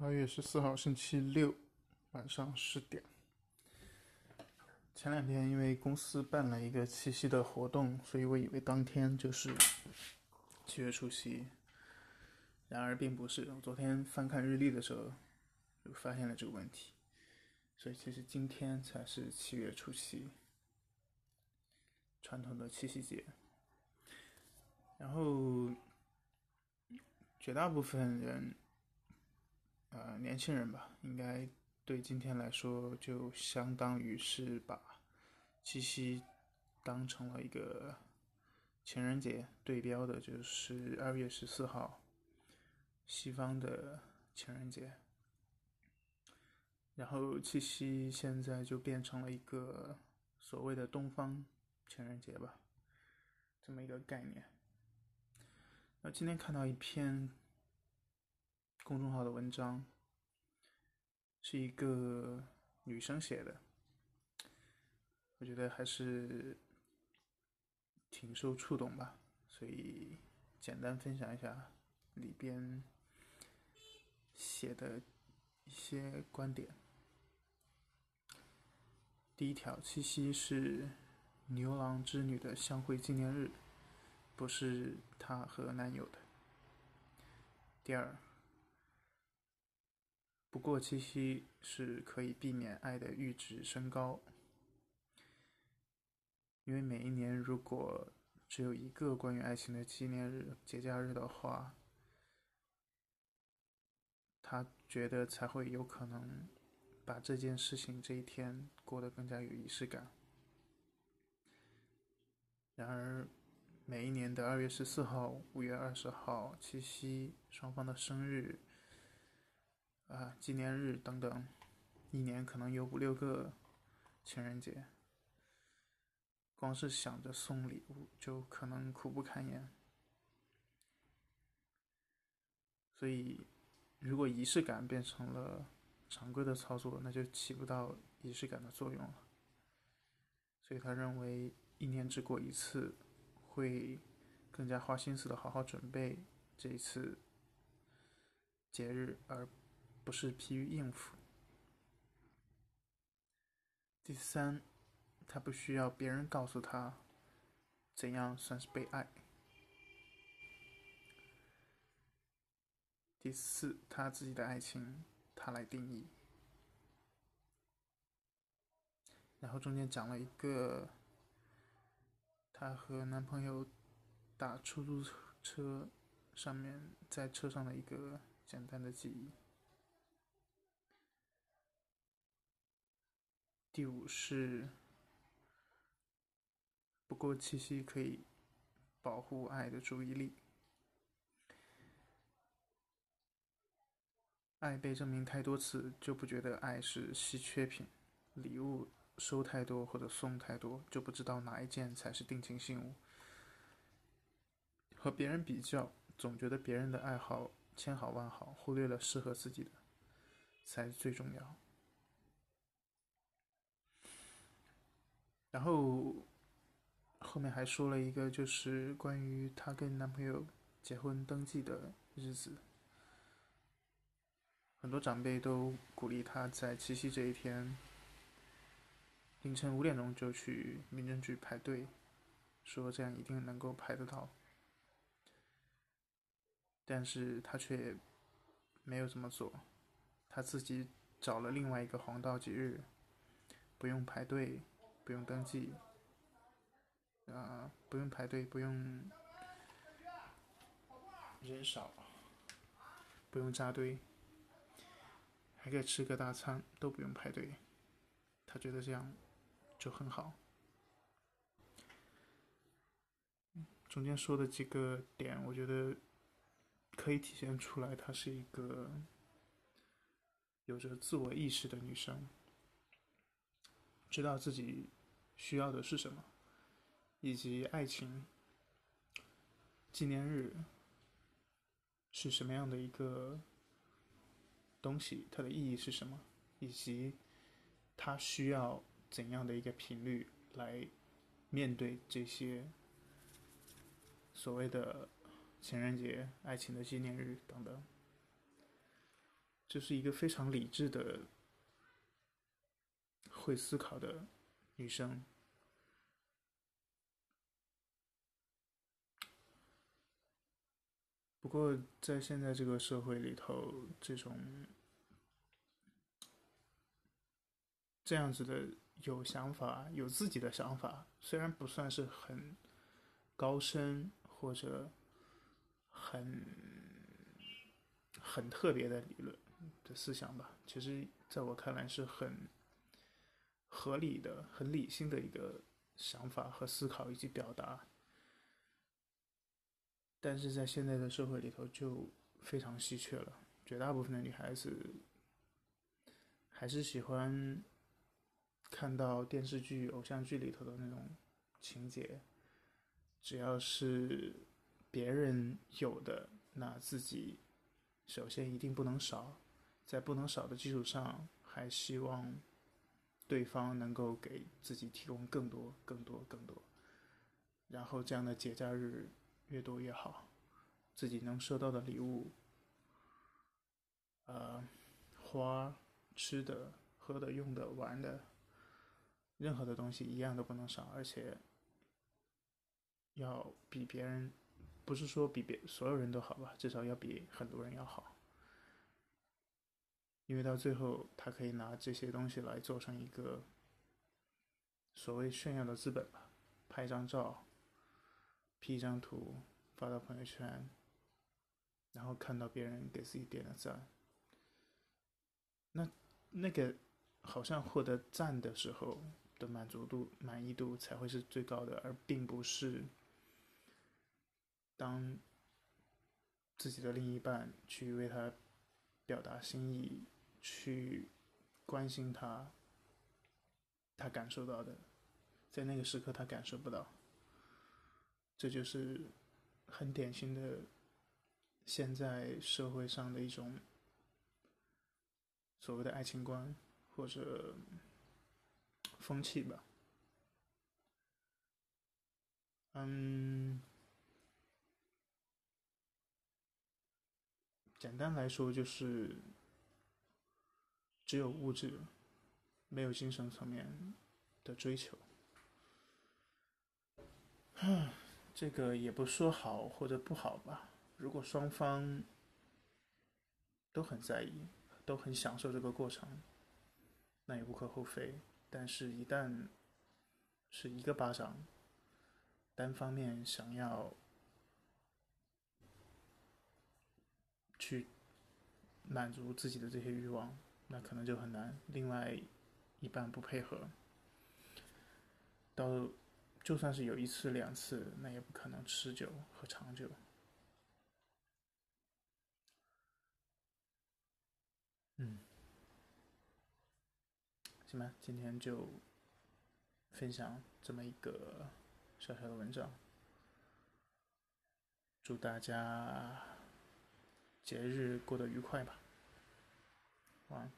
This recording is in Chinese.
八月十四号，星期六晚上十点。前两天因为公司办了一个七夕的活动，所以我以为当天就是七月初七。然而并不是，我昨天翻看日历的时候就发现了这个问题，所以其实今天才是七月初七，传统的七夕节。然后绝大部分人。呃，年轻人吧，应该对今天来说，就相当于是把七夕当成了一个情人节，对标的就是二月十四号，西方的情人节。然后七夕现在就变成了一个所谓的东方情人节吧，这么一个概念。那今天看到一篇。公众号的文章是一个女生写的，我觉得还是挺受触动吧，所以简单分享一下里边写的一些观点。第一条，七夕是牛郎织女的相会纪念日，不是她和男友的。第二。不过七夕是可以避免爱的阈值升高，因为每一年如果只有一个关于爱情的纪念日、节假日的话，他觉得才会有可能把这件事情这一天过得更加有仪式感。然而，每一年的二月十四号、五月二十号、七夕，双方的生日。啊，纪念日等等，一年可能有五六个情人节，光是想着送礼物就可能苦不堪言。所以，如果仪式感变成了常规的操作，那就起不到仪式感的作用了。所以他认为，一年只过一次，会更加花心思的好好准备这一次节日，而。不是疲于应付。第三，他不需要别人告诉他怎样算是被爱。第四，他自己的爱情他来定义。然后中间讲了一个，她和男朋友打出租车上面在车上的一个简单的记忆。第五是，不过七夕可以保护爱的注意力。爱被证明太多次，就不觉得爱是稀缺品。礼物收太多或者送太多，就不知道哪一件才是定情信物。和别人比较，总觉得别人的爱好千好万好，忽略了适合自己的才最重要。然后后面还说了一个，就是关于她跟男朋友结婚登记的日子。很多长辈都鼓励她在七夕这一天凌晨五点钟就去民政局排队，说这样一定能够排得到。但是她却没有这么做，她自己找了另外一个黄道吉日，不用排队。不用登记，啊，不用排队，不用人少，不用扎堆，还可以吃个大餐，都不用排队。他觉得这样就很好。中间说的几个点，我觉得可以体现出来，她是一个有着自我意识的女生，知道自己。需要的是什么，以及爱情纪念日是什么样的一个东西，它的意义是什么，以及它需要怎样的一个频率来面对这些所谓的情人节、爱情的纪念日等等。这是一个非常理智的、会思考的女生。不过，在现在这个社会里头，这种这样子的有想法、有自己的想法，虽然不算是很高深或者很很特别的理论的思想吧，其实在我看来是很合理的、很理性的一个想法和思考以及表达。但是在现在的社会里头就非常稀缺了，绝大部分的女孩子还是喜欢看到电视剧、偶像剧里头的那种情节，只要是别人有的，那自己首先一定不能少，在不能少的基础上，还希望对方能够给自己提供更多、更多、更多，然后这样的节假日。越多越好，自己能收到的礼物，呃，花、吃的、喝的、用的、玩的，任何的东西一样都不能少，而且要比别人，不是说比别所有人都好吧，至少要比很多人要好，因为到最后他可以拿这些东西来做成一个所谓炫耀的资本吧，拍张照。P 一张图发到朋友圈，然后看到别人给自己点了赞，那那个好像获得赞的时候的满足度、满意度才会是最高的，而并不是当自己的另一半去为他表达心意、去关心他，他感受到的，在那个时刻他感受不到。这就是很典型的现在社会上的一种所谓的爱情观或者风气吧。嗯，简单来说就是只有物质，没有精神层面的追求。这个也不说好或者不好吧。如果双方都很在意，都很享受这个过程，那也无可厚非。但是，一旦是一个巴掌，单方面想要去满足自己的这些欲望，那可能就很难。另外一半不配合，到。就算是有一次两次，那也不可能持久和长久。嗯，行吧，今天就分享这么一个小小的文章。祝大家节日过得愉快吧，晚安。